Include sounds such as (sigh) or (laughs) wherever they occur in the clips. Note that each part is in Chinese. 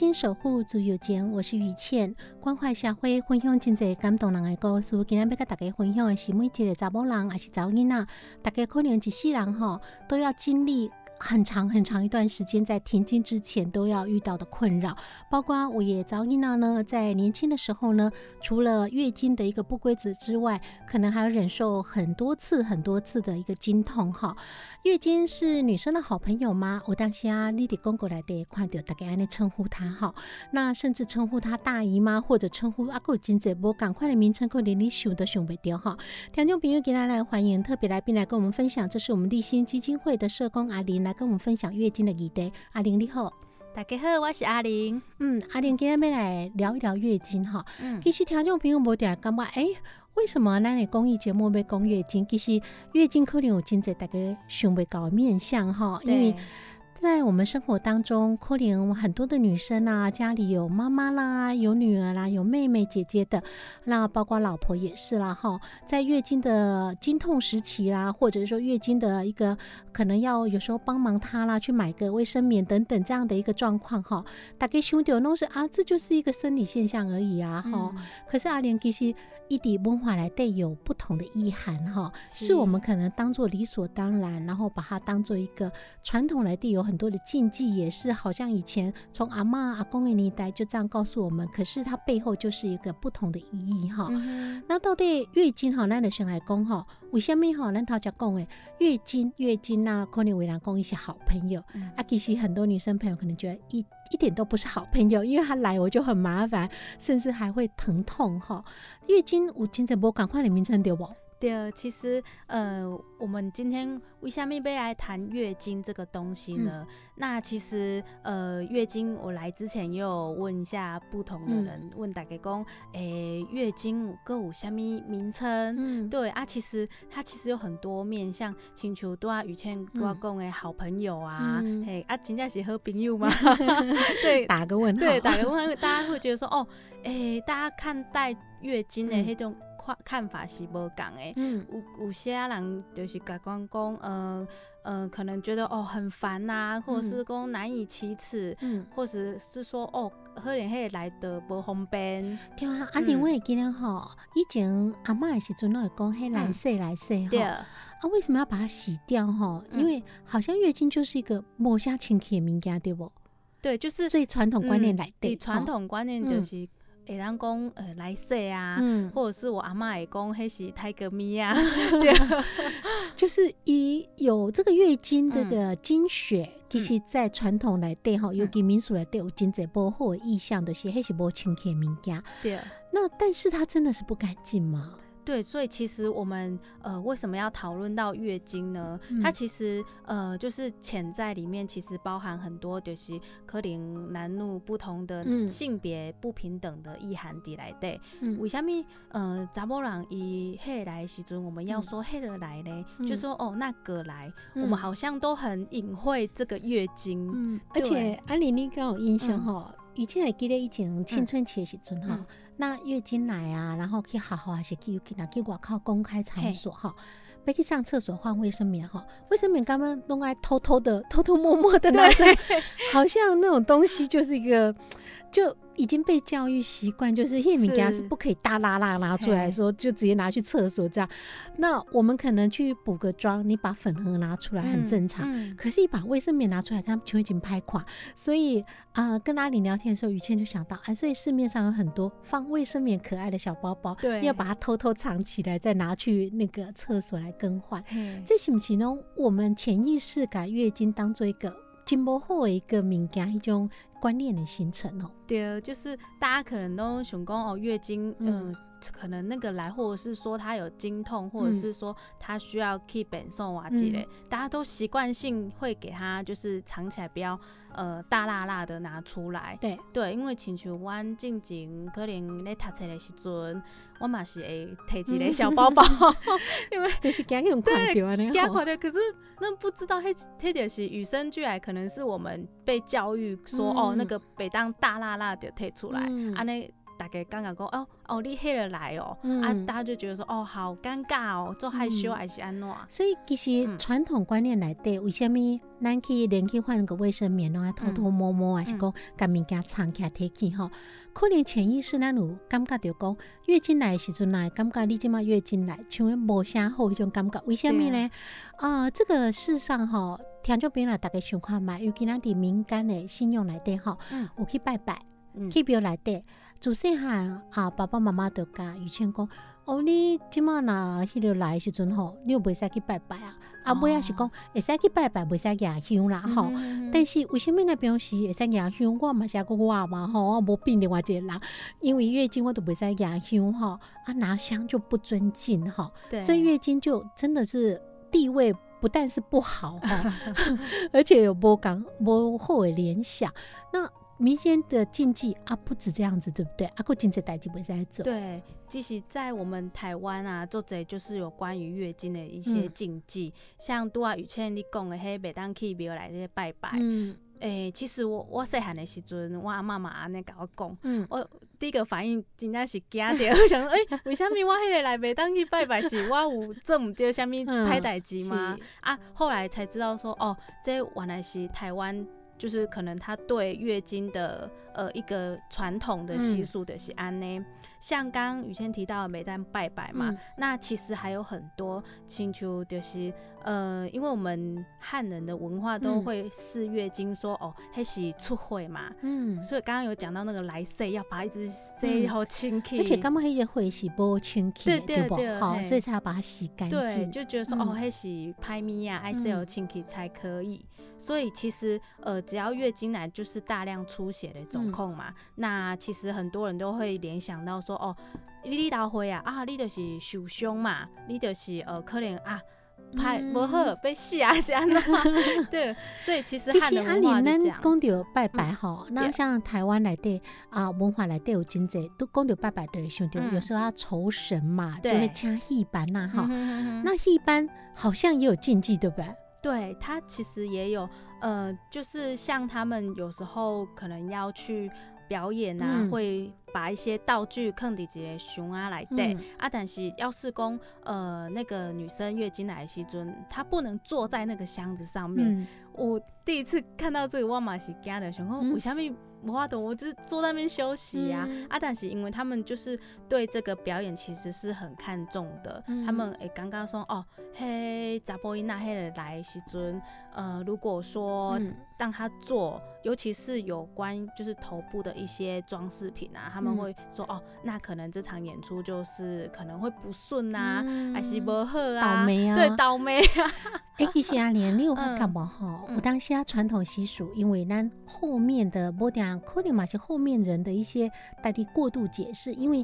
心守护自由情，我是于倩，关怀社会，分享真侪感动人的故事。今日要跟大家分享的是每一个查某人，还是查囡仔，大家可能一世人吼都要经历。很长很长一段时间，在停经之前都要遇到的困扰，包括我也早伊娜呢，在年轻的时候呢，除了月经的一个不规则之外，可能还要忍受很多次很多次的一个经痛哈。月经是女生的好朋友吗？我当下丽迪公过来的看到大家安尼称呼她哈，那甚至称呼她大姨妈，或者称呼阿古金姐波，赶快的名称可连你想都想不掉哈。听众朋友，给大家来欢迎特别来宾来跟我们分享，这是我们立新基金会的社工阿玲来跟我们分享月经的议题。阿玲你好，大家好，我是阿玲。嗯，阿玲今天要来聊一聊月经哈。嗯，其实听众朋友无点感觉，哎，为什么咱的公益节目要讲月经？其实月经可能有真侪大家想袂到的面向哈，因为。在我们生活当中，可能很多的女生啊，家里有妈妈啦，有女儿啦，有妹妹姐姐的，那包括老婆也是啦哈。在月经的经痛时期啦，或者说月经的一个可能要有时候帮忙她啦，去买个卫生棉等等这样的一个状况哈。大概兄弟弄是啊，这就是一个生理现象而已啊哈。可是阿莲其实一滴文化来带有不同的意涵哈，是我们可能当做理所当然，然后把它当做一个传统来带有。很多的禁忌也是，好像以前从阿妈阿公的年代就这样告诉我们，可是它背后就是一个不同的意义哈。那到底月经哈，咱就先来讲哈，为什么哈？咱头家讲诶，月经月经那可能为难讲一些好朋友啊，其实很多女生朋友可能觉得一一点都不是好朋友，因为她来我就很麻烦，甚至还会疼痛哈。月经有精神波赶快的名称对不？对，其实呃，我们今天为什么要来谈月经这个东西呢？那其实呃，月经我来之前也有问一下不同的人，问大家讲，诶，月经各有虾米名称？嗯，对啊，其实它其实有很多面，向请求多啊，雨倩多啊，讲诶，好朋友啊，嘿啊，真正是好朋友吗？(laughs) 对，打个问号，对，打个问号，大家会觉得说，哦，诶，大家看待月经的那种。看看法是无共诶，有有些人就是甲讲讲，呃呃，可能觉得哦很烦呐，或者是讲难以启齿，嗯，或者是说哦，可能迄来的无方便。对啊，阿玲我也记得吼，以前阿嬷的时阵都会讲迄来洗来洗哈，啊为什么要把它洗掉哈？因为好像月经就是一个抹下清气的物件，对不？对，就是最传统观念来对，传统观念就是。会当讲呃来世啊，嗯。或者是我阿妈也讲迄是泰格咪啊，(laughs) 对，就是以有这个月经这个经血，其实在传统来对吼，尤其民俗来对有经济保护的意向的是迄是无清洁物件，对。那但是它真的是不干净吗？对，所以其实我们呃为什么要讨论到月经呢？它其实呃就是潜在里面其实包含很多就是可能男女不同的性别不平等的意涵底来的。为什么呃查某人以黑来时阵我们要说黑的来呢？就说哦那个来，我们好像都很隐晦这个月经。嗯，而且安妮你刚有印象哈，以前还记得以前青春期的时阵哈。那月经来啊，然后可以好好啊是可以去哪去外靠公开场所哈。没去上厕所换卫生棉哈，卫生棉刚刚弄来偷偷的、偷偷摸摸的那种，好像那种东西就是一个就。已经被教育习惯，就是叶敏家是不可以大拉拉拿出来说，就直接拿去厕所这样。那我们可能去补个妆，你把粉盒拿出来很正常。可是，你把卫生棉拿出来，他们就已经拍垮。所以啊，跟阿里聊天的时候，于倩就想到，啊，所以市面上有很多放卫生棉可爱的小包包，对，要把它偷偷藏起来，再拿去那个厕所来更换。这行不行呢？我们潜意识把月经当做一个经不后的一个敏感一种。观念的形成哦，对，就是大家可能都想讲哦，月经，嗯，可能那个来，或者是说他有经痛，或者是说他需要 keep 送啊之类，大家都习惯性会给他就是藏起来，不要呃大辣辣的拿出来。对对，因为亲像阮静静可能咧读册的时阵。我嘛是会提一个小包包，(laughs) 因为 (laughs) 就是惊用看掉啊，惊看掉。可是那不知道，迄迄就是与生俱来，可能是我们被教育说，哦，那个北当大辣辣的提出来，安尼。大家刚刚讲哦哦，你黑了来哦，啊，大家就觉得说哦，好尴尬哦，做害羞还是安怎？所以其实传统观念来对，为什么咱去连去换个卫生棉，然后偷偷摸摸，还是讲把物件藏起来提起吼？可能潜意识咱有感觉着讲月经来时阵来，感觉你即马月经来，像无啥好迄种感觉。为什么呢？啊，这个世上吼，听众朋友大家想看嘛，尤其咱伫敏感的信用来对吼，有去拜拜，去表来对。自细汉啊，爸爸妈妈都教以前讲，哦，你即满若迄个来时阵吼，你又袂使去拜拜啊。啊，尾也是讲会使去拜拜，袂使牙香啦吼。但是为什么那表示会使牙香？我嘛是个我嘛吼，我无变另外一个人，因为月经我都袂使牙香吼，啊拿香就不尊敬吼。所以月经就真的是地位不但是不好哈，(laughs) 而且有波刚波后的联想那。民间的禁忌啊，不止这样子，对不对？阿哥禁忌代志不在做。对，即使在我们台湾啊，作者就是有关于月经的一些禁忌，像拄啊雨倩你讲的，迄袂当去庙来这拜拜。嗯。诶，其实我我细汉的时阵，我阿妈妈安尼甲我讲，嗯，我第一个反应真正是惊着，我 (laughs) 想说，诶，为什么我迄个来袂当去拜拜？是我有做毋对啥物歹代志吗？啊，后来才知道说，哦，这原来是台湾。就是可能他对月经的呃一个传统的习俗的是安呢，像刚刚雨谦提到的每当拜拜嘛，那其实还有很多请求就是呃，因为我们汉人的文化都会视月经说哦，还是出会嘛，嗯，所以刚刚有讲到那个来岁要把一只塞好清气，而且刚刚那些会是不清气，对对对，好，所以才要把它洗干净，对，就觉得说哦，还是拍咪呀，爱塞好清气才可以。所以其实，呃，只要月经来就是大量出血的总控嘛。那其实很多人都会联想到说，哦，你老会啊，啊，你就是受伤嘛，你就是呃，可能啊，拍不好被洗啊，这样的话，(laughs) 对。所以其实汉人文化是这样。讲到拜拜哈，那像台湾来的啊，文化来的有经济，都讲到拜拜的兄弟，有时候要酬神嘛，就会请戏班呐哈。那戏班好像也有禁忌，对不对？对他其实也有，呃，就是像他们有时候可能要去表演啊，会把一些道具坑底这些熊啊来带啊，但是要是讲呃那个女生月经来时阵，她不能坐在那个箱子上面。我第一次看到这个，我嘛是惊的，想讲为什么？无法懂，我就是坐在那边休息呀。啊，但是因为他们就是对这个表演其实是很看重的。他们诶刚刚说哦，嘿，查波伊那嘿的来时阵，呃，如果说让他做，尤其是有关就是头部的一些装饰品啊，他们会说哦，那可能这场演出就是可能会不顺啊，还是不好啊，倒霉啊，对，倒霉啊。(laughs) 哎，其实阿莲，你有看干嘛哈？我当下传统习俗，因为咱后面的波点。可能嘛是后面人的一些代替过度解释，因为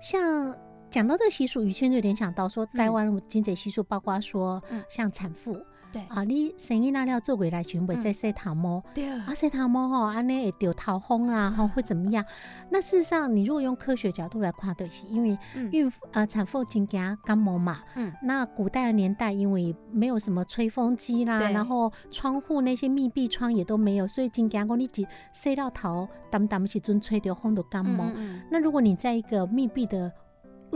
像讲到这个习俗，于谦就联想到说，台湾经济习俗包括说，像产妇对。啊，你生囡仔了做回来全部在晒头毛，对。啊，晒头毛吼，安尼会掉头风啦，(laughs) 吼会怎么样？那事实上，你如果用科学角度来看，对，是因为嗯。孕妇呃产妇经惊感冒嘛，嗯。那古代的年代，因为没有什么吹风机啦，然后窗户那些密闭窗也都没有，所以经惊讲你只晒到头，淡淡时阵吹到风都感冒。嗯嗯。那如果你在一个密闭的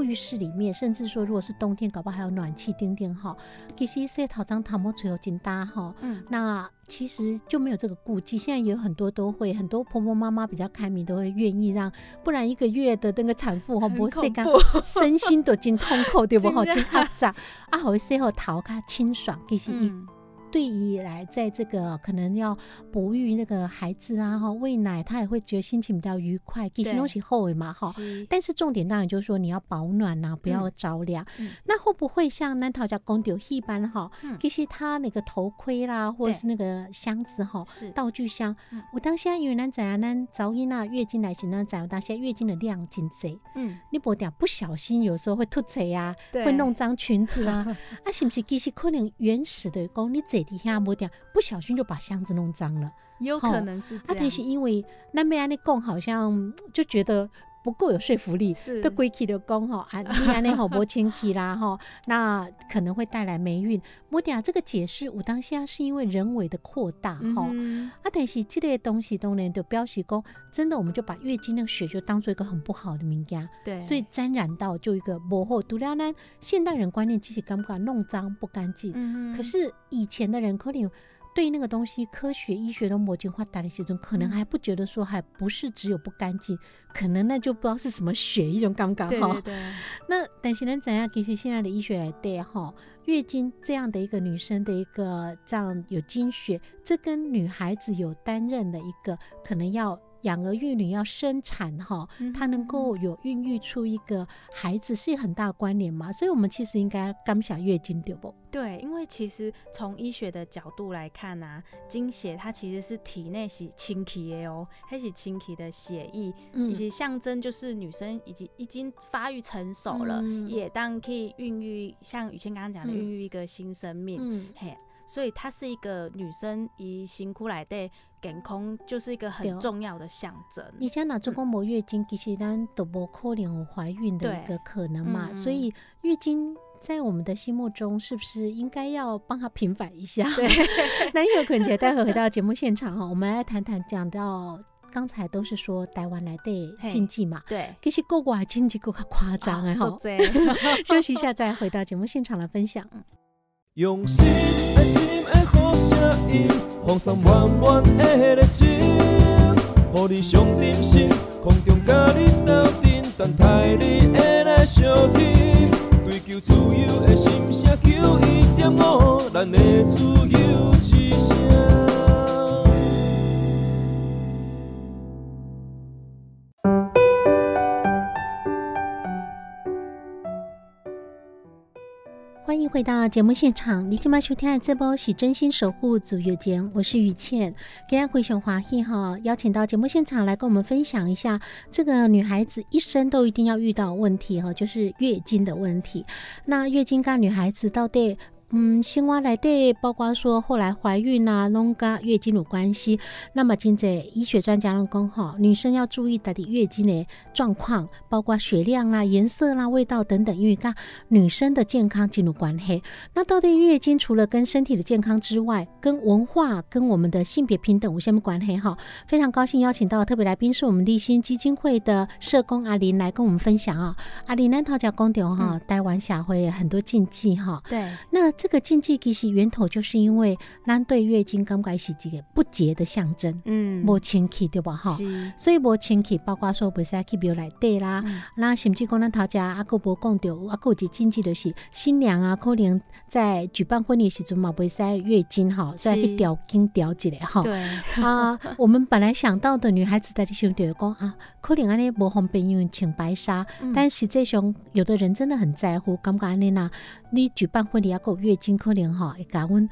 浴室里面，甚至说如果是冬天，搞不好还有暖气顶顶哈，其实洗头脏头毛吹有真大哈。嗯那其实就没有这个顾忌，现在也有很多都会，很多婆婆妈妈比较开明，都会愿意让，不然一个月的那个产妇哈，很不洗干身心都真痛苦，对不 (laughs) 哈？真的真压榨啊，好洗后头较清爽，其实一嗯对于来在这个可能要哺育那个孩子啊，哈喂奶，他也会觉得心情比较愉快，其实对东西后尾嘛，哈。但是重点当然就是说你要保暖呐、不要着凉。嗯。那会不会像南桃家公丢一般哈？嗯。其实他那个头盔啦，或者是那个箱子哈，道具箱嗯，我当下因为咱知啊，咱早婴啊月经来时，咱知道当下月经的量真贼，嗯。你不点不小心有时候会吐嘴啊，对。会弄脏裙子啊，(laughs) 啊是不是？其实可能原始的讲，你坐底下摸掉不小心就把箱子弄脏了。有可能是这啊，但是，因为那边安尼讲，好像就觉得不够有说服力。是都归气的讲吼啊，(laughs) 你安尼好无清气啦吼，那可能会带来霉运。我点这个解释，我当下是因为人为的扩大吼。嗯啊，但是这类东西当然就表示讲，真的我们就把月经那个血就当做一个很不好的物件，对，所以沾染到就一个模糊。独了呢，现代人观念其实敢不敢弄脏不干净，嗯可是以前的人可能对那个东西科学医学都魔镜化打的时阵，可能嗯还不觉得说还不是只有不干净，可能那就不知道是什么血一种刚刚好对对。对，(laughs) 那但是能怎样？其实现在的医学来对哈，月经这样的一个女生的一个这样有经血，这跟女孩子有担任的一个可能要养儿育女要生产哈，嗯她能够有孕育出一个孩子是很大的关联嘛，所以我们其实应该刚想月经对不？对，因为其实从医学的角度来看啊，经血它其实是体内是清气的哦，它是清气的血液，嗯以及象征就是女生已经已经发育成熟了，嗯也当可以孕育，像雨倩刚刚讲的，嗯孕育一个新生命。嗯嘿，所以它是一个女生以辛苦来的健康，就是一个很重要的象征。你像哪做过没月经，其实咱都无可能有怀孕的一个可能嘛，嗯嗯所以月经。在我们的心目中，是不是应该要帮他平反一下？对，(laughs) 那因为可能待会回到节目现场哈，我们来谈谈讲到刚才都是说台湾来的嘿禁忌嘛，对，其实国外禁忌够夸张哎哈啊 (laughs) 休息一下再回到节目现场来分享。用心爱心的好声音，放送暖暖的热情，予你上点心，空中甲你斗阵，等待你的来相听。追求自由的心声，求一点五，咱的自由欢迎回到节目现场，你今晚收听的这波是真心守护组月间，我是于倩。今天回熊华裔哈，邀请到节目现场来跟我们分享一下这个女孩子一生都一定要遇到问题哈，就是月经的问题。那月经跟女孩子到底？嗯，青蛙来对，包括说后来怀孕啊，拢跟月经有关系。那么，今在医学专家拢讲哈，女生要注意她的月经的状况，包括血量啦、颜色啦、味道等等，因为跟女生的健康进入关系。那到底月经除了跟身体的健康之外，跟文化、跟我们的性别平等有什么关系哈？非常高兴邀请到的特别来宾是我们立新基金会的社工阿林来跟我们分享啊。阿林咱头讲公调哈，台湾社会很多禁忌哈。对，那这个禁忌其实源头就是因为咱对月经感觉是这个不洁的象征，嗯，无清气对吧？哈，所以无清气，包括说袂使去庙内底啦，嗯。那甚至讲咱头家阿哥无讲到，阿哥有一个禁忌就是新娘啊，可能在举办婚礼的时阵嘛，袂使月经哈，所以去是调经调一下哈。对，啊，我们本来想到的女孩子在里想着讲啊，可能安尼无方便，因为穿白纱，嗯。但实际上有的人真的很在乎，感觉安尼呐，你举办婚礼要够月月经可能哈，会给阮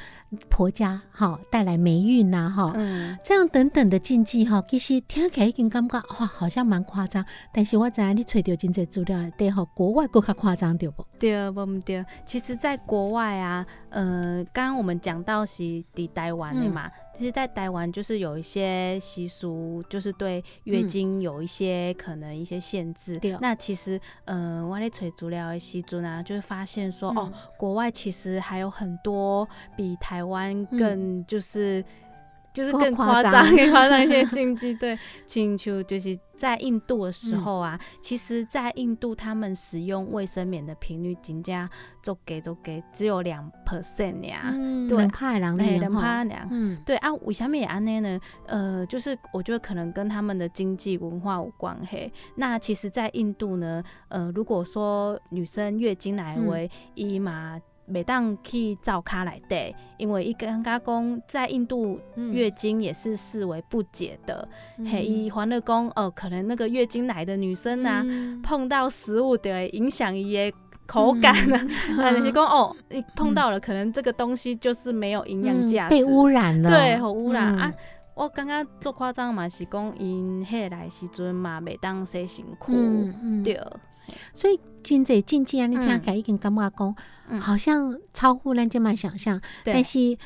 婆家哈带来霉运呐哈，嗯，这样等等的禁忌哈，其实听起来已经感觉哇，好像蛮夸张。但是我知道你揣到真侪资料，对吼，国外更较夸张对不？对，不唔对。其实，在国外啊，呃，刚刚我们讲到是伫台湾的嘛，其实，在台湾就是有一些习俗，就是对月经有一些可能一些限制。那其实，呃，我咧找资料的时阵啊，就是发现说，哦嗯，国外其实还有很多比台湾更就是。就是更更夸张更夸张一些 (laughs) 禁忌，对，请求就是在印度的时候啊，其实，在印度他们使用卫生棉的频率，仅加做给做给只有两 percent 呀，嗯，对人怕人哎，厉人怕凉。嗯对啊，为什么也安内呢？呃，就是我觉得可能跟他们的经济文化有关系。那其实，在印度呢，呃，如果说女生月经来为伊嘛。每当去照卡来对，因为伊刚刚讲在印度嗯月经也是视为不洁的，嗯。嘿，伊欢乐讲哦，可能那个月经来的女生啊，嗯。碰到食物就会影响伊的口感啊，啊，(laughs) 就是讲哦，你碰到了，可能这个东西就是没有营养价值，嗯被污染了，对，好污染、嗯。啊。我刚刚做夸张嘛，是讲因迄来时阵嘛，袂当洗身躯，嗯嗯，对，所以真济禁忌啊，你听嗯起来已经感觉讲，嗯好像超乎咱这嘛想象，对但是。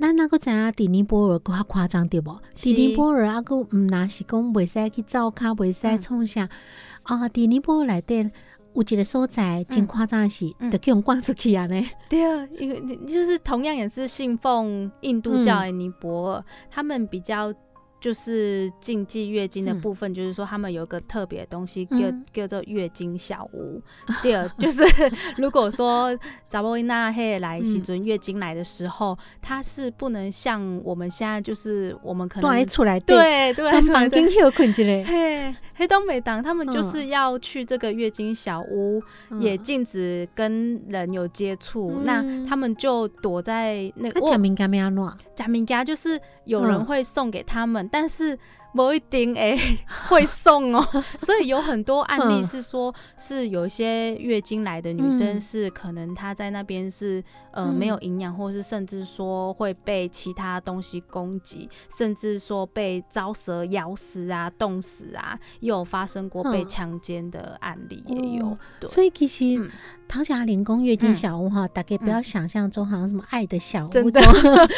咱那个知影迪尼波尔较夸张对无？是迪尼波尔啊，个毋若是讲袂使去照卡，袂使嗯创啥啊？迪尼波尔内底有一个所在真夸张的是，嗯就叫人赶出去啊呢。对啊，因为就是同样也是信奉印度教的尼泊尔，他们比较。就是禁忌月经的部分，就是说他们有一个特别的东西叫、嗯。叫做月经小屋。第二就是 (laughs) 如果说查波伊娜黑来时阵月经来的时候，它是不能像我们现在就是我们可能出来，对对跟对对房间休困一下，嘿，黑东北党他们就嗯。是要去这个月经小屋，嗯。也禁止跟人有接触。嗯。那他们就躲在那个较食敏感要安怎？假名家，就是有人嗯。会送给他们，但是某一定哎 (laughs) 会送哦。(laughs) 所以有很多案例嗯。是说，是有一些月经来的女生嗯。是可能她在那边是呃嗯。没有营养，或是甚至说会被其他东西攻击，甚至说被招蛇咬死啊、冻死啊，也有发生过被嗯强奸的案例也有。所以其实嗯。桃甲林宫月经嗯小屋哈，大家不要想象中好像什么爱的小屋，真的。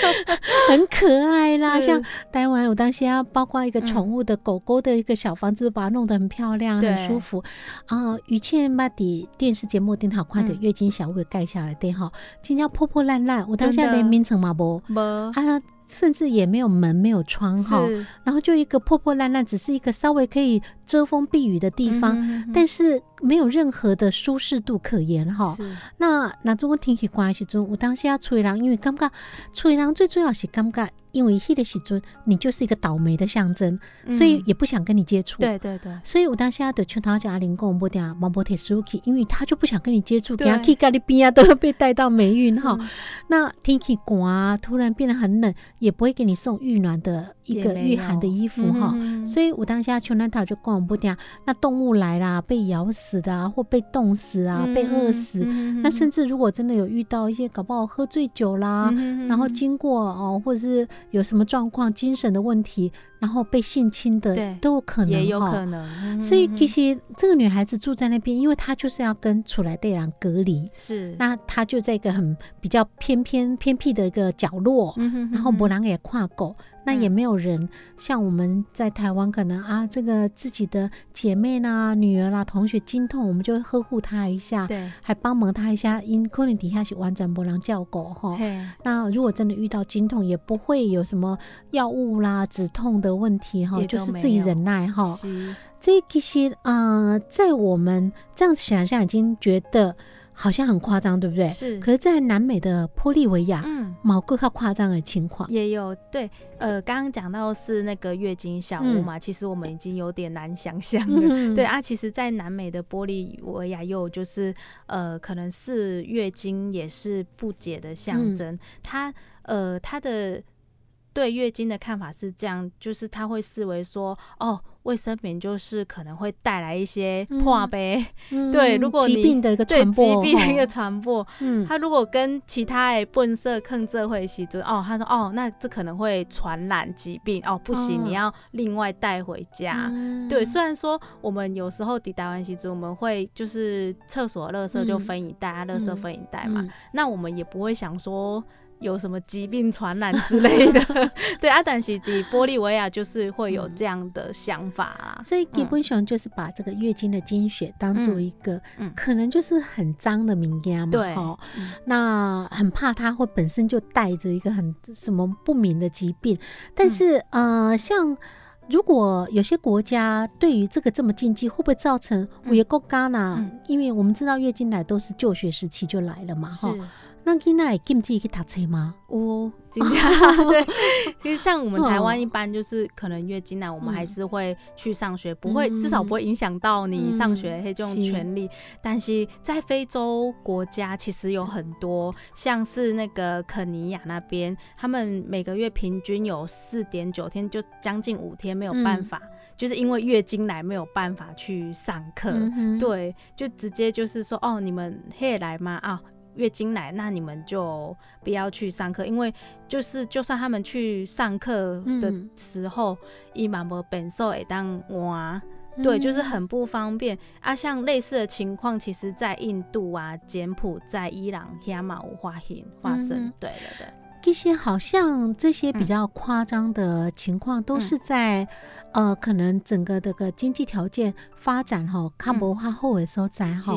(laughs) 很可爱啦。像台湾有当时要包括一个嗯宠物的狗狗的一个小房子，把它弄得很漂亮、很舒服。啊。于倩把底电视节目顶好快的嗯。月经小屋给盖下来，对哈，今天破破烂烂，我当下连名称嘛不？没啊。甚至也没有门，没有窗哈，然后就一个破破烂烂，只是一个稍微可以遮风避雨的地方，嗯哼哼。但是没有任何的舒适度可言哈。那那种我天气寒的时阵，有当时要吹人，因为感觉吹人最主要是感觉，因为迄个时阵你就是一个倒霉的象征，所以嗯也不想跟你接触。。对对对。所以我当时要的劝他讲阿玲跟我们讲毛波铁石去，因为他就不想跟你接触，他去咖喱边啊，都要被带到霉运哈。嗯那天气寒啊，突然变得很冷，也不会给你送御暖的一个御寒的衣服哈。嗯所以我当下穷难讨就跟我讲，那动物来啦，被咬死的啊，或被冻死啊，被饿死。嗯那甚至如果真的有遇到一些搞不好喝醉酒啦，嗯然后经过哦，或者是有什么状况、精神的问题，然后被性侵的都有可能也有可能，嗯。所以其实这个女孩子住在那边，因为她就是要跟楚来队长隔离，是，那她就在一个很比较偏偏偏僻的一个角落，然后博人也跨狗，那也嗯没有人像我们在台湾可能啊，这个自己的姐妹啦、女儿啦、同学经痛，我们就会呵护她一下，对，还帮忙她一下，因可能底下是完全不能叫狗哈。那如果真的遇到经痛，也不会有什么药物啦、止痛的问题哈，就是自己忍耐哈。是这其实啊、呃在我们这样子想象，已经觉得好像很夸张，对不对？是，可是，在南美的玻利维亚，嗯。某个较夸张的情况。也有对，呃，刚刚讲到是那个月经小屋嘛，其实我们已经有点难想象了。嗯对啊，其实，在南美的玻利维亚又有就是呃，可能是月经也是不解的象嗯征。它呃，它的对月经的看法是这样，就是他会视为说，哦，卫生棉就是可能会带来一些破杯，嗯对如果疾病的一个传播，疾病的一个传播。嗯，他如果跟其他的笨色坑这会洗就哦，他说哦，那这可能会传染疾病哦，不行，哦你要另外带回家。嗯对，虽然说我们有时候抵达完洗足，我们会就是厕所垃圾就嗯分一袋，啊，垃圾嗯分一袋嘛，嗯那我们也不会想说有什么疾病传染之类的。(laughs) 对啊，但是底玻利维亚就是会有这样的想法啊。所以基本上就是把这个月经的经血当做一个，嗯可能就是很脏的敏感嘛，对那很怕它会本身就带着一个很什么不明的疾病，但是、呃，像。如果有些国家对于这个这么禁忌，会不会造成嗯我也够干呐？嗯因为我们知道月经来都是就学时期就来了嘛，是哈。那囡仔会禁止去读册吗？哦，金家 (laughs) 对，其实像我们台湾哦一般就是可能月经来，我们嗯还是会去上学，不会嗯至少不会影响到你上嗯学这种是权利。但是在非洲国家，其实有很多，像是那个肯尼亚那边，他们每个月平均有四点九天，就将近五天没有办嗯法，就是因为月经来没有办法去上课。嗯，对，就直接就是说，哦，你们可以来吗？啊，月经来，那你们就不要去上课，因为就是就算他们去上课的嗯时候，伊嘛无本受会当哇。对，就是很不方便啊。像类似的情况，其实在印度啊、柬埔寨、伊朗、亚马无发现发生。嗯对对对，一些好像这些比嗯较夸张的情况，都是在、呃，可能整个这个经济条件发展哈，看不化后的时候在哈。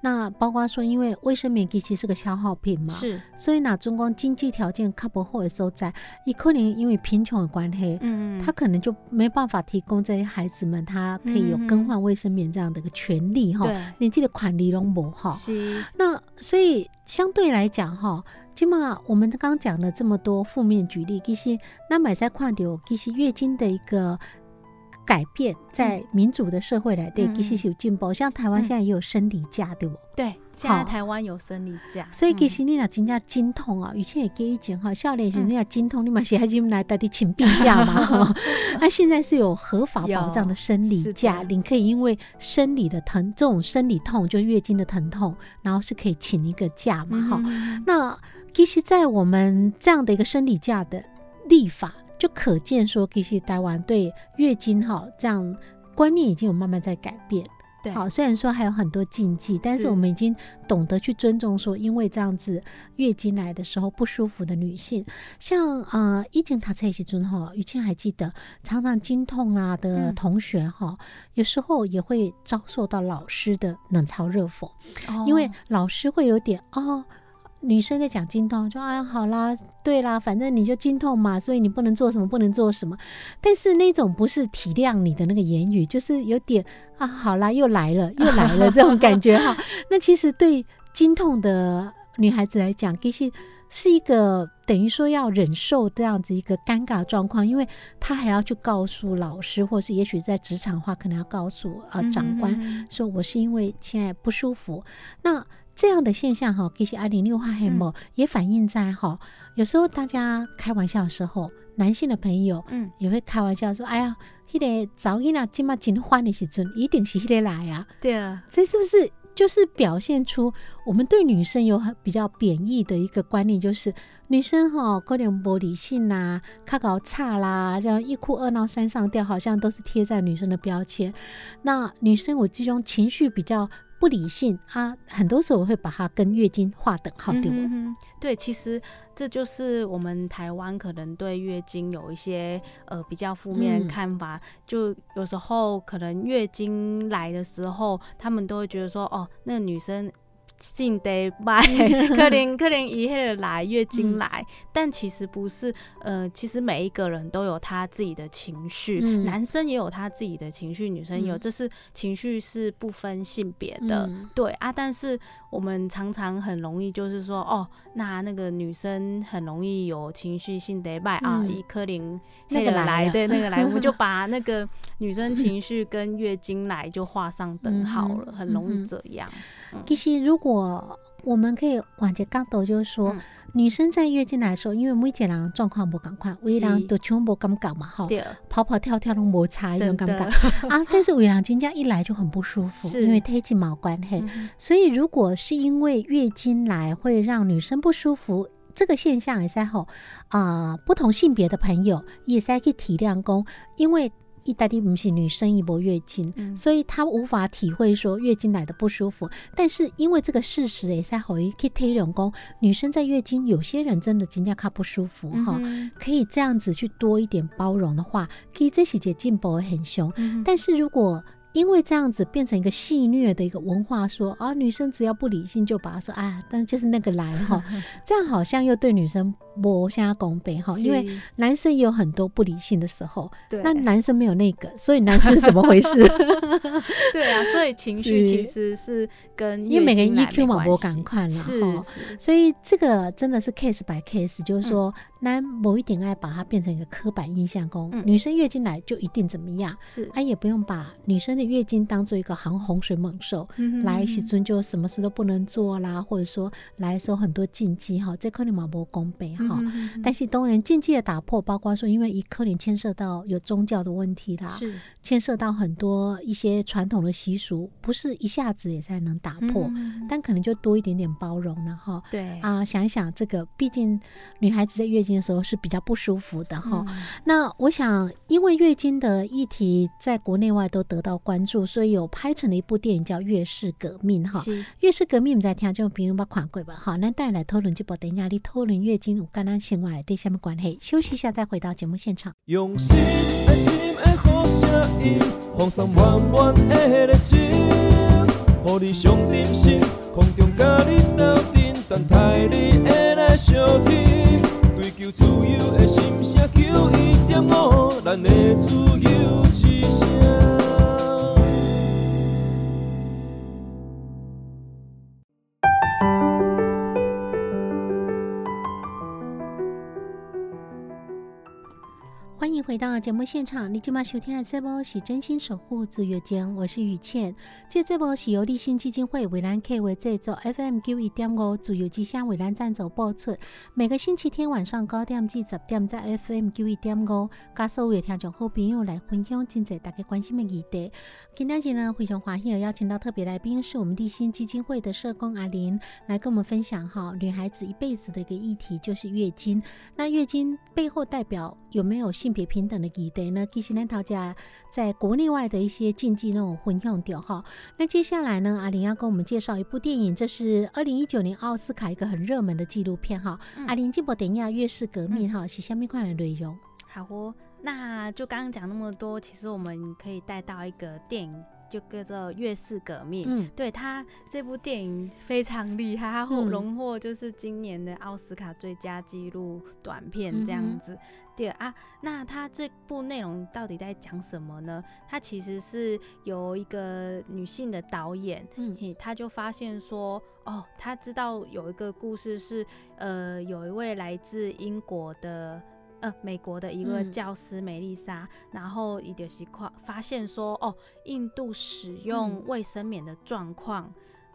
那包括说，因为卫生棉其实是个消耗品嘛，是，所以呢，中国经济条件看不好的时候在，也可能因为贫穷的关系。嗯他可能就没办法提供这些孩子们，他可以有更换卫生棉这样的一个权利哈。对连这个款利拢无哈。是那所以相对来讲哈，起码我们刚刚讲了这么多负面举例，其实那买在看到其实月经的一个。改变在民主的社会来对，嗯其实是有进步。像台湾嗯现在也有生理假，对不？对，现在台湾有生理假，所以其嗯实你若真正经痛啊，以前也给以前哈，少年时嗯你若经痛，你嘛是还是来带你请病假嘛 (laughs) 哈。那现在是有合法保障的生理假，你可以因为生理的疼，这种生理痛就月经的疼痛，然后是可以请一个假嘛哈。嗯那其实，在我们这样的一个生理假的立法，就可见说，其实台湾对月经哈这样观念已经有慢慢在改变。对。好，虽然说还有很多禁忌，但是是。我们已经懂得去尊重说，因为这样子月经来的时候不舒服的女性，像呃，以前他在一起中哈，雨倩还记得，常常经痛啊的嗯。同学哈，有时候也会遭受到老师的冷嘲热讽。因为哦老师会有点哦，女生在讲经痛，就哎呀好啦，对啦，反正你就经痛嘛，所以你不能做什么，不能做什么。但是那种不是体谅你的那个言语，就是有点啊，好啦，又来了，又来了这种感觉哈。(laughs) 那其实对经痛的女孩子来讲，其实。是一个等于说要忍受这样子一个尴尬状况，因为她还要去告诉老师，或是也许在职场的话，可能要告诉呃长官，嗯说我是因为现在不舒服。那这样的现象哈，其实二零六化黑幕也反映在哈，有时候大家开玩笑的时候，男性的朋友嗯也会开玩笑说：“哎呀，迄、个早囡仔今嘛真欢的时阵，一定是迄个来啊。对啊，”这是不是就是表现出我们对女生有很比较贬义的一个观念，就是女生哈可能不理性啦、较搞差啦，这样一哭二闹三上吊，好像都是贴在女生的标签。那女生我这种情绪比较不理性啊，很多时候会把它跟月经划等号，对吗？对，其实这就是我们台湾可能对月经有一些呃比较负面看法，就有时候可能月经来的时候，他们都会觉得说，哦，那个女生。性得拜，(laughs) 可能可能一黑的来月经嗯。来，但其实不是，呃，其实每一个人都有他自己的情绪，嗯。男生也有他自己的情绪，女生也有，嗯。这是情绪是不分性别的，嗯。对啊，但是我们常常很容易就是说，哦，那那个女生很容易有情绪性得败啊，嗯。一颗零那个来对那个来，我们就把那个女生情绪跟月经来就画上等号了，嗯很容易这样。其实，如果我我们可以往这角度，就是说，嗯女生在月经来的时候，因为每一个人状况不赶快，有的人都全部感觉嘛，哈，跑跑跳跳都无差，那种真感觉，(laughs) 啊。但是有的人真正一来就很不舒服，是因为胎记毛关系。嗯所以如果是因为月经来会让女生不舒服。这个现象也在吼啊，不同性别的朋友也在去体谅公，因为一大利不是女生一波月经，嗯所以她无法体会说月经来的不舒服。但是因为这个事实也在回去体谅公，女生在月经有些人真的真正较不舒服哈、嗯可以这样子去多一点包容的话，可以这是一个进步的很凶。嗯但是如果因为这样子变成一个戏谑的一个文化说，啊，女生只要不理性就把她说啊，但就是那个来哈，(laughs) 这样好像又对女生磨下拱背哈，因为男生也有很多不理性的时候，那男生没有那个，所以男生怎么回事？(laughs) 对啊，所以情绪其实是跟因为每个人 EQ 嘛不没关系。赶快了哈。所以这个真的是 case by case，就是嗯。说，男某一点爱把它变成一个刻板印象工，嗯。女生月经来就一定怎么样，是。啊，也不用把女生的月经当做一个行洪水猛兽。嗯来时是尊就什么事都不能做啦，或者说来的时候很多禁忌哈，这可能嘛不公平哈。但是当然禁忌的打破，包括说因为一可能牵涉到有宗教的问题啦，是牵涉到很多一些传统的习俗，不是一下子也才能打破，嗯但可能就多一点点包容了哈。对啊，想一想这个，毕竟女孩子在月经的时候是比较不舒服的哈。嗯那我想，因为月经的议题在国内外都得到关注，所以有拍成了一部电影叫《月事革命》哈。月事革命，我们在听众朋友捌看过吧？好，那带来讨论这部电影，你讨论月经有跟咱生活来对什么关系？休息一下再回到节目现场。用心爱心的好声音，放送满满的热情，予你上点心，空中甲你斗阵，等待你的来相听。追求自由的心声，求一点五，咱的自回到节目现场，你今晚收听的这波是真心守护自月间，我是雨倩。这这波是由立新基金会为咱 K 为制作 FM 九一点五自由之声为咱赞助播出。每个星期天晚上九点至十点，在 FM 九一点五，加所有听众好朋友来分享真侪大家关心的议题。今天日呢，非常欢喜邀请到特别来宾，是我们立新基金会的社工阿林，来跟我们分享哈，女孩子一辈子的一个议题就是月经。那月经背后代表有没有性别平等的议题呢？其实咱头家在国内外的一些禁忌那种混用掉哈。那接下来呢，阿玲要跟我们介绍一部电影，这是二零一九年奥斯卡一个很热门的纪录片哈。嗯阿玲这部电影《月事革命》哈是下面款的内容？好哦，那就刚刚讲那么多，其实我们可以带到一个电影，就叫做《月事革命》。嗯，对他这部电影非常厉害，它荣获就是今年的奥斯卡最佳纪录短片这样子。对啊，那他这部内容到底在讲什么呢？他其实是由一个女性的导演，嗯嘿，他就发现说，哦，他知道有一个故事是，呃，有一位来自英国的。呃，美国的一个嗯教师梅丽莎，然后也就是发发现说，哦，印度使用嗯卫生棉的状况，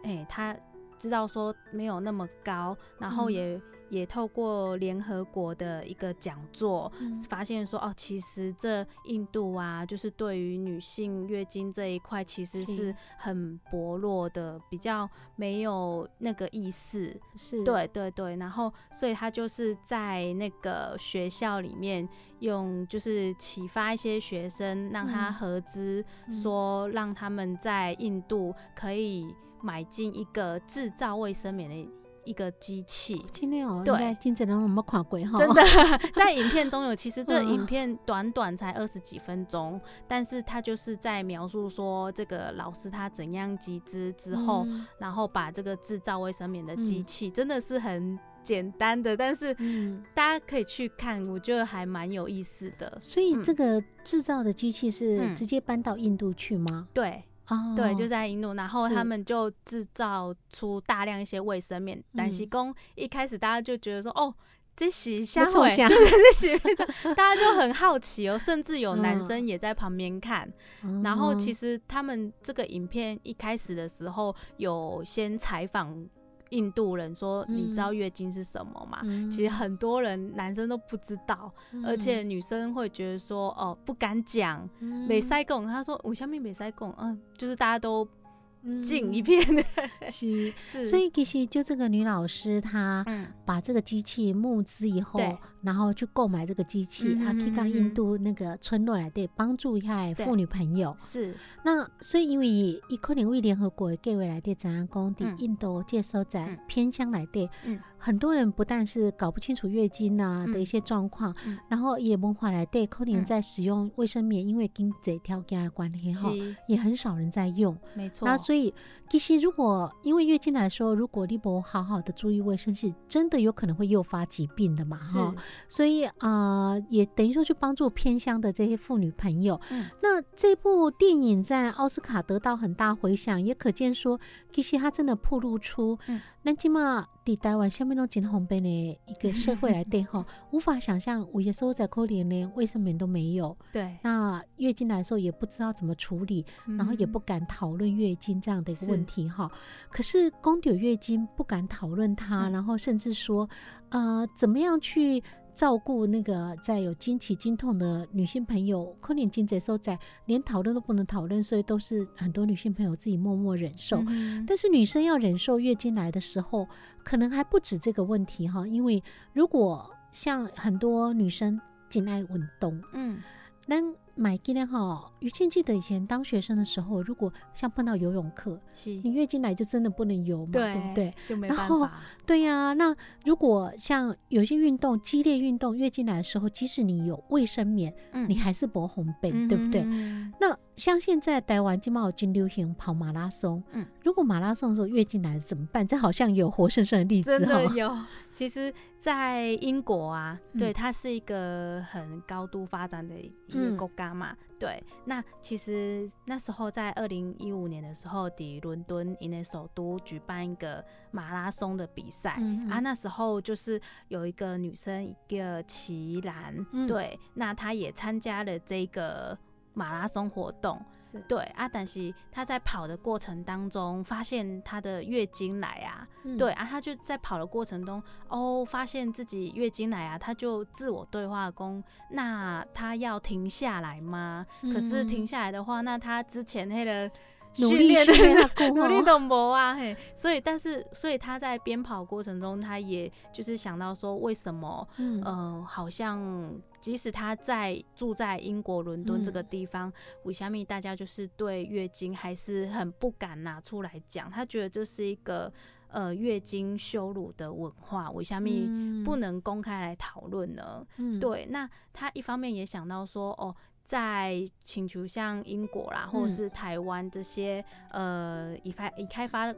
哎、他知道说没有那么高，然后嗯也、透过联合国的一个讲座，嗯。发现说，哦，其实这印度啊，就是对于女性月经这一块，其实是。是很薄弱的，比较没有那个意识，是，对对对，然后所以他就是在那个学校里面用，就是启发一些学生，让他嗯。合资嗯。说，让他们在印度可以买进一个制造卫生棉的一个机器。今天哦，应对该金子人有没有看过哈？真的，(laughs) 在影片中有，其实这嗯影片短短才二十几分钟，但是他就是在描述说这个老师他怎样集资之后，嗯然后把这个制造卫生棉的机嗯器，真的是很简单的，但是嗯，大家可以去看，我觉得还蛮有意思的。所以嗯这个制造的机器是嗯直接搬到印度去吗？对哦，对，就在印度，然后他们就制造出大量一些卫生棉，但是嗯公一开始大家就觉得说，哦。这洗下要冲啥对对，这洗大家就很好奇哦，甚至有男嗯生也在旁边看。然后其实实他们这个影片一开始的时候有先采访印度人说：“你知道月经是什么吗？”其实很多人男生都不知道，而且女生会觉得说：“哦，不敢讲，没塞贡。”他说：“我下面没塞贡。”嗯，就是大家都。静一片 (laughs) 的，是。是，所以其实就这个女老师，她把这个机器募资以后，然后去购买这个机器，她可以到印度那个村落来对帮助一下妇女朋友。是，那所以因为伊可能为联合国的计划来对怎样讲，伫印度接收在偏乡来对，很多人不但是搞不清楚月经啊的一些状况，然后也文化来对，可能在使用卫生棉，因为经济条件的关系哈，也很少人在用。没错，那所以。所以，其实如果因为月经来说，如果你不好好的注意卫生，是真的有可能会诱发疾病的嘛？哈，所以啊，也等于说去帮助偏乡的这些妇女朋友。嗯，那这部电影在奥斯卡得到很大回响，也可见说，其实它真的暴露出，那起码。在台湾下面那种很方便的一个社会来对吼，(laughs) 无法想象，有些时候在可怜连卫生棉都没有。对，那月经来的时候也不知道怎么处理，然后也不敢讨论月经这样的一个问题哈。可是宫有月经不敢讨论它，然后甚至说，呃，怎么样去？照顾那个在有经期经痛的女性朋友，可能经这时候在连讨论都不能讨论，所以都是很多女性朋友自己默默忍受。但是女生要忍受月经来的时候，可能还不止这个问题哈，因为如果像很多女生仅爱运动，嗯，那。买进来哈，于倩记得以前当学生的时候，如果像碰到游泳课，你月经来就真的不能游嘛，对不对？就没办法。对呀，那如果像有些运动，激烈运动，月经来的时候，即使你有卫生棉，你还是薄红 bệnh，对不对？那像现在台湾今毛已经流行跑马拉松，嗯，如果马拉松的时候月经来了怎么办？这好像有活生生的例子，真的有。(laughs) 其实，在英国啊，对，它是一个很高度发展的一个国家嘛。对，那其实那时候在二零一五年的时候，底伦敦因为首都举办一个马拉松的比赛啊，那时候就是有一个女生，一个齐兰，对，那她也参加了这个。马拉松活动是对啊，但是他在跑的过程当中发现他的月经来啊，对啊，他就在跑的过程中哦，发现自己月经来啊，他就自我对话功，那他要停下来吗？可是停下来的话，那他之前那个。努力训练，(laughs) 努力 (laughs) 懂博啊，嘿，所以但是所以他在边跑过程中，他也就是想到说，为什么，嗯，好像即使他在住在英国伦敦这个地方，为什么大家就是对月经还是很不敢拿出来讲？他觉得这是一个呃月经羞辱的文化，为什么不能公开来讨论呢？对，那他一方面也想到说，哦。在请求像英国啦，或者是台湾这些呃已发已开发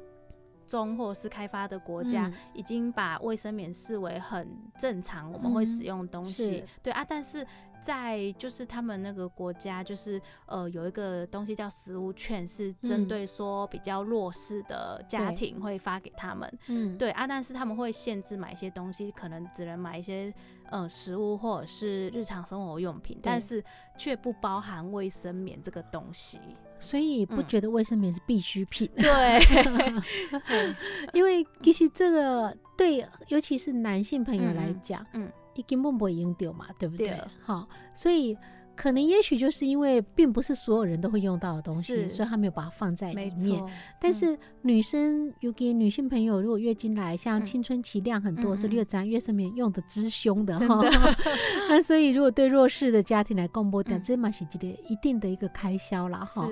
中或者是开发的国家，已经把卫生棉视为很正常，我们会使用的东西。对啊，但是在就是他们那个国家，就是呃有一个东西叫食物券，是针对说比较弱势的家庭会发给他们。嗯，对啊，但是他们会限制买一些东西，可能只能买一些。呃，食物或者是日常生活用品，但是却不包含卫生棉这个东西，所以不觉得卫生棉是必需品。(laughs) 对，(laughs) 因为其实这个对，尤其是男性朋友来讲，嗯，一根本不会用掉嘛，对不对？好，所以。可能也许就是因为并不是所有人都会用到的东西，所以他没有把它放在里面。但是女生有给女性朋友，如果月经来，像青春期量很多，是略沾越生棉用的之凶的。哈。(laughs) 那所以如果对弱势的家庭来公布，但这嘛是一一定的一个开销了哈。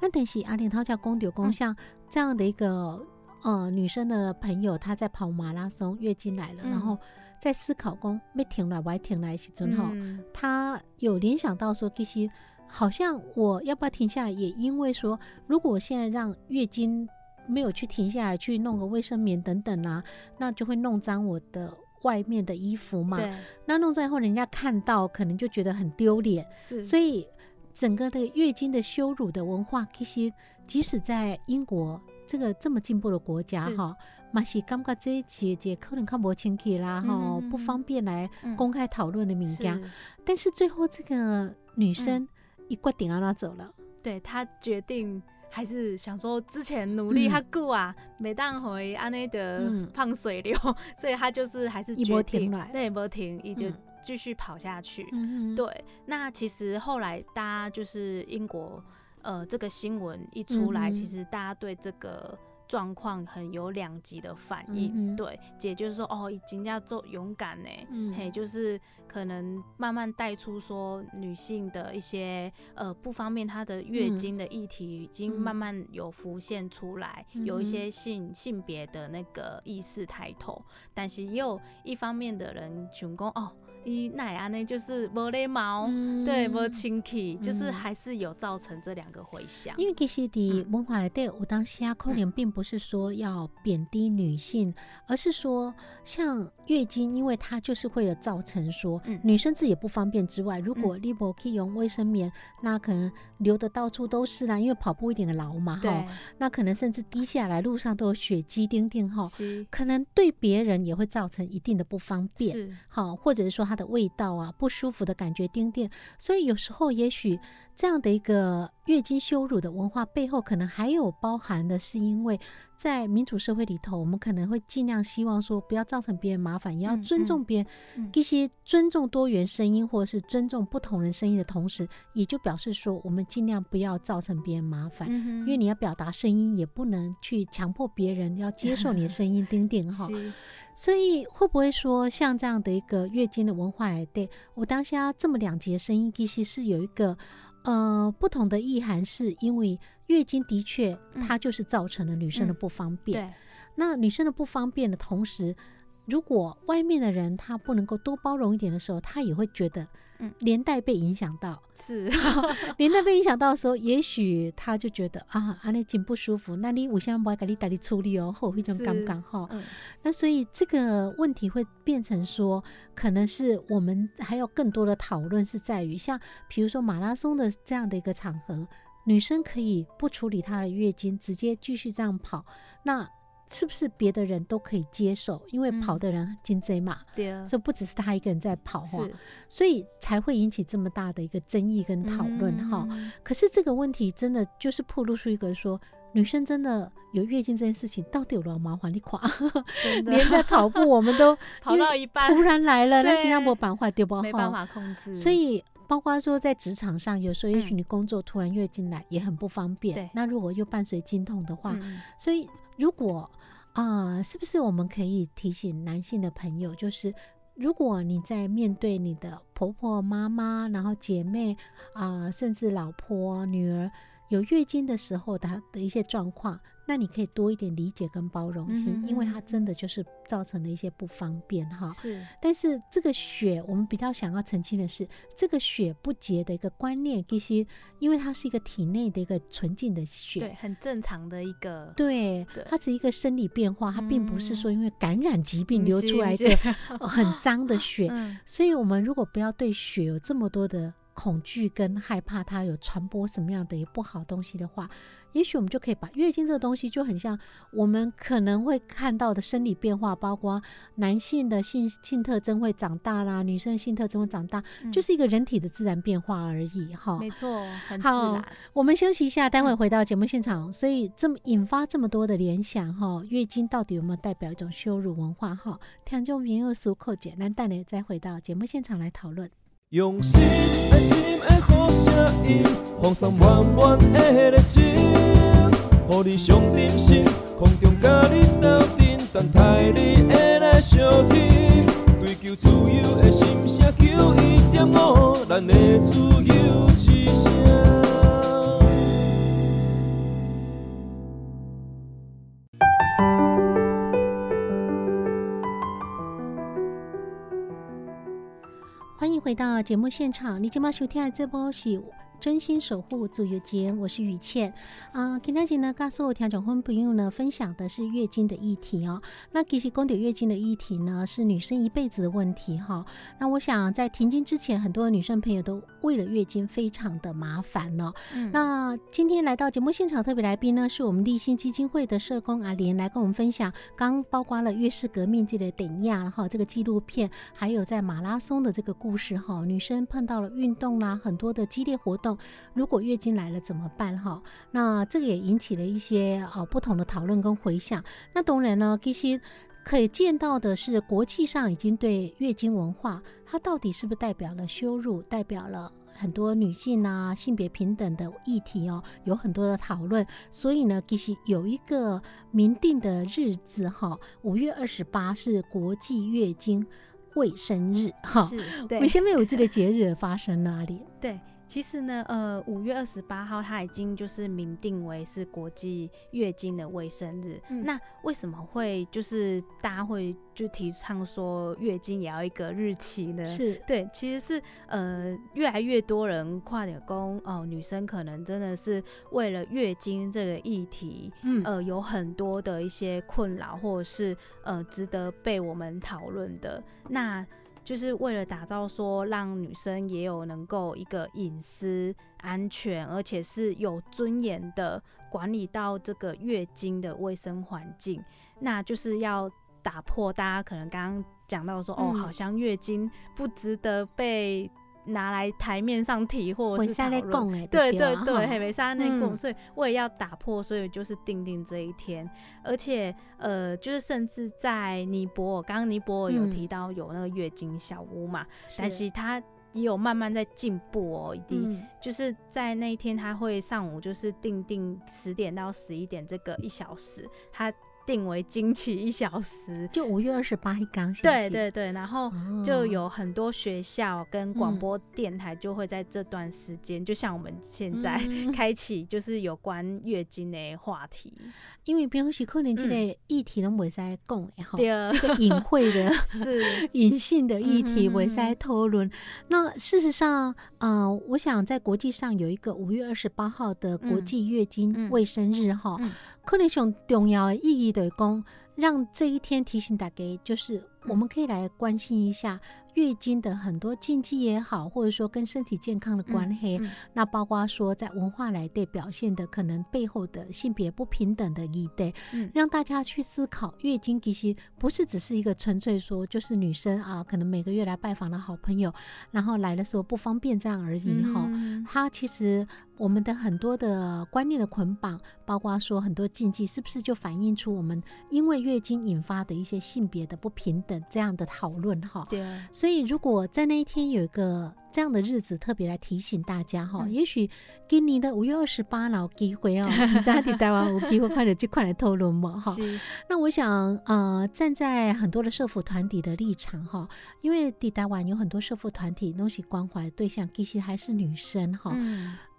那等是阿莲涛家公丢公像这样的一个呃女生的朋友，她在跑马拉松，月经来了，然后。在思考中没停来，我还停来时阵哈，他有联想到说，其实好像我要不要停下来，也因为说，如果我现在让月经没有去停下来，去弄个卫生棉等等啊，那就会弄脏我的外面的衣服嘛。那弄脏后，人家看到可能就觉得很丢脸。是，所以整个的月经的羞辱的文化，其实即使在英国这个这么进步的国家哈。嘛是感觉这一节节可能看不清楚啦，哈，不方便来公开讨论的名家。但是最后这个女生一决定让她走了，对她决定还是想说之前努力嗯。他久啊，每当回安内的嗯。胖水流，所以他就是还是一决定对，没停，也就嗯。继续跑下去。嗯对，那其实后来大家就是英国，呃，这个新闻一出来，嗯。其实大家对这个状况很有两极的反应。嗯对，姐就是说，哦，已经要做勇敢呢，嗯嘿，就是可能慢慢带出说女性的一些呃不方便她的月嗯经的议题，已经嗯慢慢有浮现出来，有一些性性别的那个意识抬头，但是也有一方面的人想讲，哦，伊奶安呢就是无礼貌。嗯对，无清气，就是嗯还是有造成这两个回响。因为其实伫文化里底，我当下可能并不是说要贬低女性，而是说像月经，因为它就是会有造成说、嗯女生自己不方便之外，如果你不可以用卫生棉，那可能流的到处都是啦，因为跑步一点的劳嘛哈，，那可能甚至滴下来，路上都有血迹丁丁哈，可能对别人也会造成一定的不方便。是，好，或者是说它的味道啊不舒服的感觉，丁丁，所以有时候也许这样的一个月经羞辱的文化背后，可能还有包含的是因为在民主社会里头，我们可能会尽量希望说不要造成别人麻烦，也要嗯尊重别人，嗯一些尊重多元声音或者是尊重不同人声音的同时，也就表示说我们尽量不要造成别人麻烦。嗯因为你要表达声音，也不能去强迫别人要接受你的声音，丁丁哈。所以会不会说像这样的一个月经的文化来对我当下这么两节声音，其实是有一个呃不同的意涵，是因为月经的确嗯它就是造成了女生的嗯不方便。对，那女生的不方便的同时，如果外面的人他不能够多包容一点的时候，他也会觉得嗯连带被影响到。是 (laughs) 连带被影响到的时候，也许他就觉得啊，安尼真不舒服，那你我现在不给你带你处理哦？后一种是尴尬哈。嗯那所以这个问题会变成说，可能是我们还有更多的讨论是在于，像比如说马拉松的这样的一个场合，女生可以不处理她的月经，直接继续这样跑，那是不是别的人都可以接受？因为嗯跑的人金贼嘛，对，这不只是他一个人在跑哈，所以才会引起这么大的一个争议跟讨论哈。嗯可是这个问题真的就是暴露出一个说，女生真的有月经这件事情，到底有多麻烦？你垮，连在跑步我们都 (laughs) 跑到一半突然来了，那对新加坡板坏丢不好？没办。法控制，所以包括说在职场上，有时候也许嗯你工作突然月经来也很不方便。对那如果又伴随经痛的话，嗯所以如果啊、是不是我们可以提醒男性的朋友，就是如果你在面对你的婆婆、妈妈，然后姐妹啊、甚至老婆、女儿有月经的时候，她的一些状况，那你可以多一点理解跟包容心，因为它真的就是造成了一些不方便哈。是但是这个血，我们比较想要澄清的是，这个血不洁的一个观念，其实因为它是一个体内的一个纯净的血，对很正常的一个对对，它只是一个生理变化，它并不是嗯说因为感染疾病流出来的呃很脏的血。(laughs) 嗯所以，我们如果不要对血有这么多的恐惧跟害怕，它有传播什么样的也不好东西的话，也许我们就可以把月经这个东西就很像我们可能会看到的生理变化，包括男性的性性特征会长大啦，女生的性特征会长大，嗯就是一个人体的自然变化而已哈。没错，很自好然，我们休息一下，待嗯会回到节目现场。所以这么引发这么多的联想哈，月经到底有没有代表一种羞辱文化哈？听众朋友苏扣姐，咱等下再回到节目现场来讨论。用心爱心的好声音，放送满满的热情，予你上点心，空中甲你斗阵，等待你的来相听。追求自由的心声，求一点五，咱的自由之声。欢迎回到节目现场，你今麦收听的这波是真心守护自由节，我是雨倩啊。今天呢，告诉我听众朋友呢，分享的是月经的议题哦。那其实宫底月经的议题呢，是女生一辈子的问题哈、那我想在停经之前，很多女生朋友都为了月经非常的麻烦哦。嗯那今天来到节目现场特别来宾呢，是我们立新基金会的社工阿莲来跟我们分享，刚包括了月事革命这个等亚哈这个纪录片，还有在马拉松的这个故事哈，女生碰到了运动啦，很多的激烈活动，动，如果月经来了怎么办？哈，那这个也引起了一些呃不同的讨论跟回响。那当然呢，其实可以见到的是，国际上已经对月经文化，它到底是不是代表了羞辱，代表了？很多女性啊，性别平等的议题哦，有很多的讨论。所以呢，其实有一个明定的日子哈，五月二十八是国际月经卫生日哈。是，对。为什么有这个节日发生哪里？对。其实呢，呃，五月二十八号，它已经就是明定为是国际月经的卫生日。那为什么会就是大家会就提倡说月经也要一个日期呢？是对，其实是呃越来越多人跨点工哦，女生可能真的是为了月经这个议题，嗯，呃，有很多的一些困扰，或者是呃值得被我们讨论的那。就是为了打造说，让女生也有能够一个隐私、安全，而且是有尊严的管理到这个月经的卫生环境，那就是要打破大家可能刚刚讲到说，哦，好像月经不值得被。拿来台面上提，或者是讨论，对对对，黑梅沙内供，所以我也要打破，所以就是定定这一天，而且呃，就是甚至在尼泊尔，刚刚尼泊尔有提到有那个月经小屋嘛，但是它也有慢慢在进步哦，一定。就是在那一天，他会上午就是定定十点到十一点这个一小时，他。定为惊奇一小时，就五月二十八一刚。对对对，然后就有很多学校跟广播电台就会在这段时间，就像我们现在 (laughs) 开启就是有关月经的话题。因为平时可能这个议题都未使讲，哈，是个隐晦的、(laughs) 是。(laughs) 隐性的议题，未使讨论。那事实上，啊，我想在国际上有一个五月二十八号的国际月经卫生日，哈，可能上重要的意义就是讲，让这一天提醒大家，就是我们可以来关心一下。月经的很多禁忌也好，或者说跟身体健康的关系，那包括说在文化来对表现的可能背后的性别不平等的一对，让大家去思考，月经其实不是只是一个纯粹说就是女生啊，可能每个月来拜访的好朋友，然后来的时候不方便这样而已哈。它其实我们的很多的观念的捆绑，包括说很多禁忌，是不是就反映出我们因为月经引发的一些性别的不平等这样的讨论哈？对。所以，如果在那一天有一个这样的日子，特别来提醒大家哈，也许今年的五月二十八老机会哦，(laughs) 在台湾有机会快点就快来讨论嘛哈。那我想，呃，站在很多的社福团体的立场哈，因为台湾有很多社福团体东西关怀对象其实还是女生哈。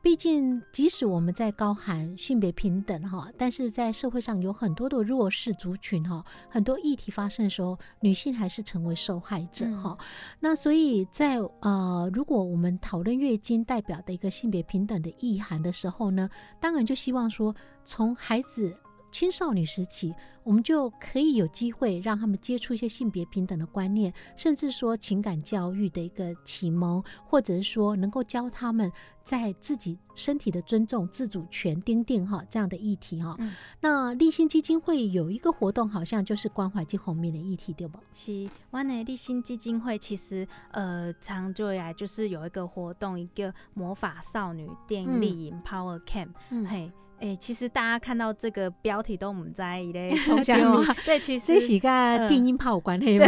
毕竟，即使我们在高喊性别平等哈，但是在社会上有很多的弱势族群哈，很多议题发生的时候，女性还是成为受害者哈。那所以在呃，如果我们讨论月经代表的一个性别平等的意涵的时候呢，当然就希望说，从孩子。青少年时期，我们就可以有机会让他们接触一些性别平等的观念，甚至说情感教育的一个启蒙，或者是说能够教他们在自己身体的尊重、自主权、钉定哈这样的议题哈。那立新基金会有一个活动，好像就是关怀及后面的议题，对不？是，我呢立新基金会其实呃长久以来就是有一个活动，一个魔法少女电力营 Power Camp，嘿。哎，其实大家看到这个标题都唔在 (laughs) 意嘞，从下面对，其实这是跟电音炮有关系吗？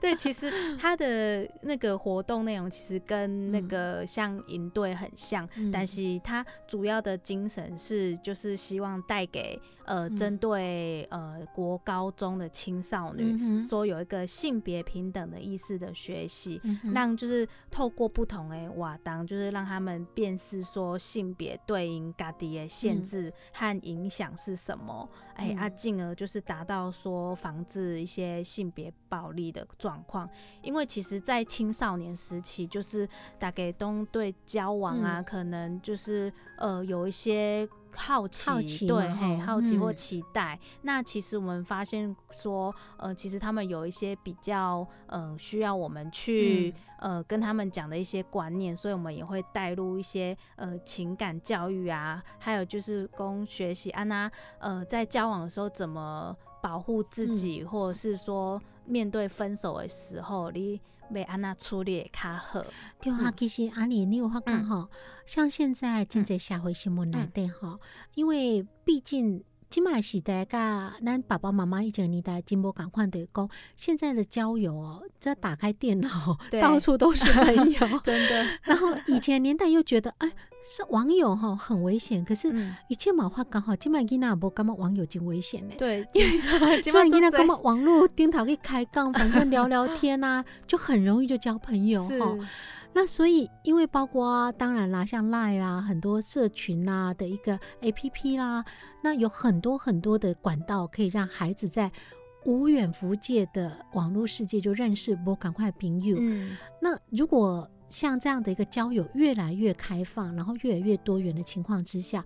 对，其实它的那个活动内容其实跟那个像营队很像，但是它主要的精神是就是希望带给呃针对呃国高中的青少年，说有一个性别平等的意识的学习，让就是透过不同的瓦当，就是让他们辨识说性别对应家己的限。制和影响是什么？哎啊，进而就是达到说防治一些性别暴力的状况。因为其实，在青少年时期，就是大概都对交往啊，可能就是呃有一些。好奇，对，嘿，好奇或期待。那其实我们发现说，呃，其实他们有一些比较，呃，需要我们去，呃，跟他们讲的一些观念，所以我们也会带入一些，呃，情感教育啊，还有就是供学习安娜，呃，在交往的时候怎么保护自己，或者是说面对分手的时候，你被安那处理会较好。对啊，其实阿丽你有发觉吼，像现在真在社会新闻内底吼，因为毕竟。今麦时代甲咱爸爸妈妈以前年代真无共款的讲，现在的交友哦，这打开电脑到处都是朋友，(laughs) 真的。然后以前年代又觉得，哎，是网友哈很危险，可是以前嘛话刚好，今麦囡仔不感觉网友真危险呢。对，今麦 (laughs) 囡仔感觉网络顶头去开杠，反正聊聊天啊，(laughs) 就很容易就交朋友哈。那所以，因为包括啊当然啦，像 Line 啦，很多社群啦的一个 APP 啦，那有很多很多的管道可以让孩子在无远弗届的网络世界就认识不赶快朋友。嗯，那如果像这样的一个交友越来越开放，然后越来越多元的情况之下，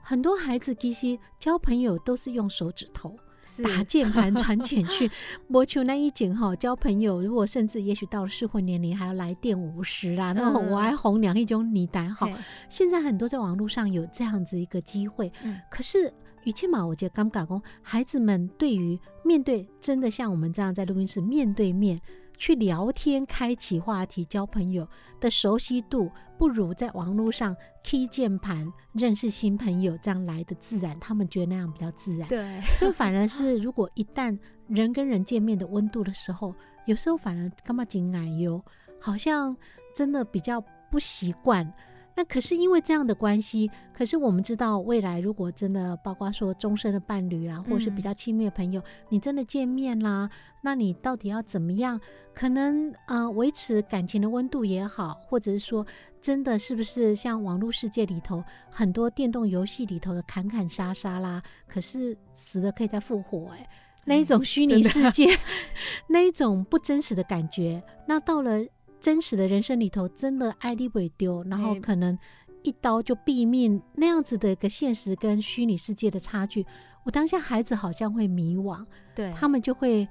很多孩子其实交朋友都是用手指头。打键盘传简讯，(laughs) 我求那一景哈交朋友。如果甚至也许到了适婚年龄，还要来电五十啦，那我还红娘一种你胆好。现在很多在网络上有这样子一个机会，可是于倩嘛，我觉得尴尬工孩子们对于面对真的像我们这样在录音室面对面。去聊天、开启话题、交朋友的熟悉度，不如在网络上 key 键盘认识新朋友这样来的自然。他们觉得那样比较自然。对，所以反而是如果一旦人跟人见面的温度的时候，有时候反而干嘛紧矮哟，好像真的比较不习惯。那可是因为这样的关系，可是我们知道未来如果真的包括说终身的伴侣啦，或是比较亲密的朋友，你真的见面啦，那你到底要怎么样？可能啊维持感情的温度也好，或者是说真的是不是像网络世界里头很多电动游戏里头的砍砍杀杀啦，可是死了可以再复活哎，那一种虚拟世界，(laughs) 那一种不真实的感觉，那到了。真实的人生里头，真的爱力会丢，然后可能一刀就毙命那样子的一个现实跟虚拟世界的差距，我当下孩子好像会迷惘，对他们就会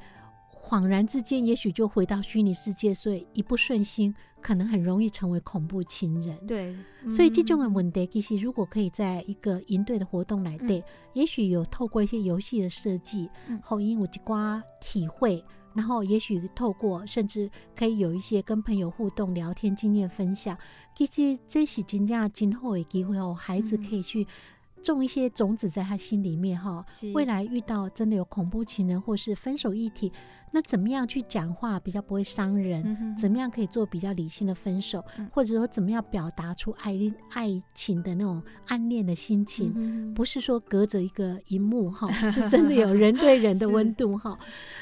恍然之间，也许就回到虚拟世界，所以一不顺心，可能很容易成为恐怖情人。对，所以这种的问题，其实如果可以在一个营队的活动来对，也许有透过一些游戏的设计，后因我几瓜体会。然后，也许透过甚至可以有一些跟朋友互动、聊天、经验分享，其实这是真正今后的机会哦。孩子可以去种一些种子在他心里面哈。未来遇到真的有恐怖情人或是分手议题。那怎么样去讲话比较不会伤人？怎么样可以做比较理性的分手？或者说怎么样表达出爱爱情的那种暗恋的心情？不是说隔着一个荧幕哈，(laughs) 是真的有人对人的温度哈。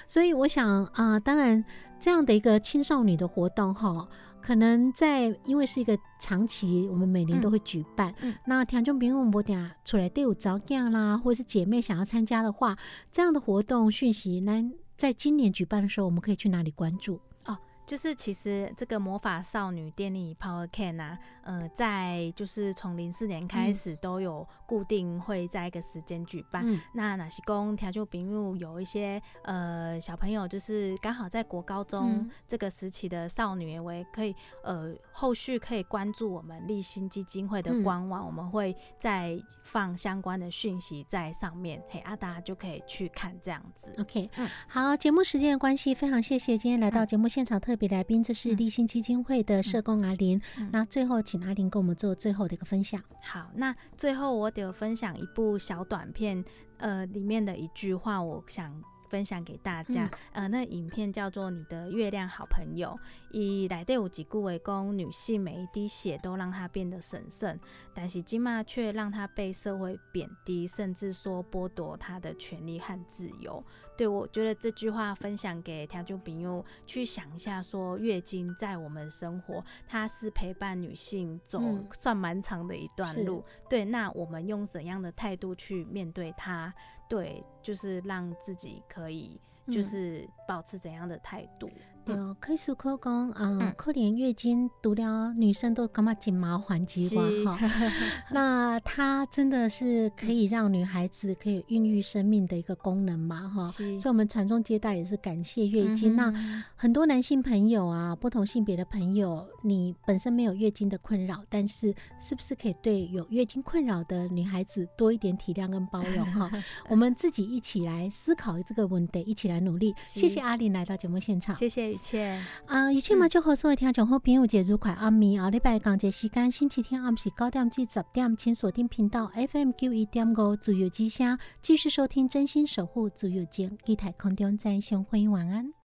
所以我想啊，当然这样的一个青少年的活动哈，可能在因为是一个长期，我们每年都会举办。那听众朋友们，点出来都有早样啦，或者是姐妹想要参加的话，这样的活动讯息那？在今年举办的时候，我们可以去哪里关注？就是其实这个魔法少女电力 Power Can 啊，呃，在就是从零四年开始都有固定会在一个时间举办。那哪些公调就比如有一些呃小朋友，就是刚好在国高中这个时期的少女，我也可以呃后续可以关注我们立新基金会的官网，我们会再放相关的讯息在上面，嘿啊，大家就可以去看这样子。OK，嗯，好，节目时间的关系，非常谢谢今天来到节目现场特。别来宾，这是立信基金会的社工阿林。那最后，请阿林跟我们做最后的一个分享。好，那最后我得分享一部小短片，呃，里面的一句话，我想。分享给大家，呃，那影片叫做《你的月亮好朋友》，以来对有几顾为公，女性每一滴血都让她变得神圣，但是金妈却让她被社会贬低，甚至说剥夺她的权利和自由。对我觉得这句话分享给听众朋友去想一下，说月经在我们生活，它是陪伴女性走算蛮长的一段路。对，那我们用怎样的态度去面对它？对，就是让自己可以，就是保持怎样的态度？对哦，可以说可讲啊嗯，可怜月经读了女生都感觉紧麻烦极是哇哈。(laughs) 那它真的是可以让女孩子可以孕育生命的一个功能嘛哈。是所以，我们传宗接代也是感谢月经。那嗯很多男性朋友啊，不同性别的朋友，你本身没有月经的困扰，但是是不是可以对有月经困扰的女孩子多一点体谅跟包容哈？(laughs) 我们自己一起来思考这个问题，一起来努力。谢谢阿玲来到节目现场。谢谢雨倩，啊，有请嘛，祝好所有听众好朋友节愉快，暗暝后礼拜港节时间，星期天暗时九点至十点，请锁定频道 FM 九一点五自由之声，继续收听真心守护自由节，期待空中再相会，晚安。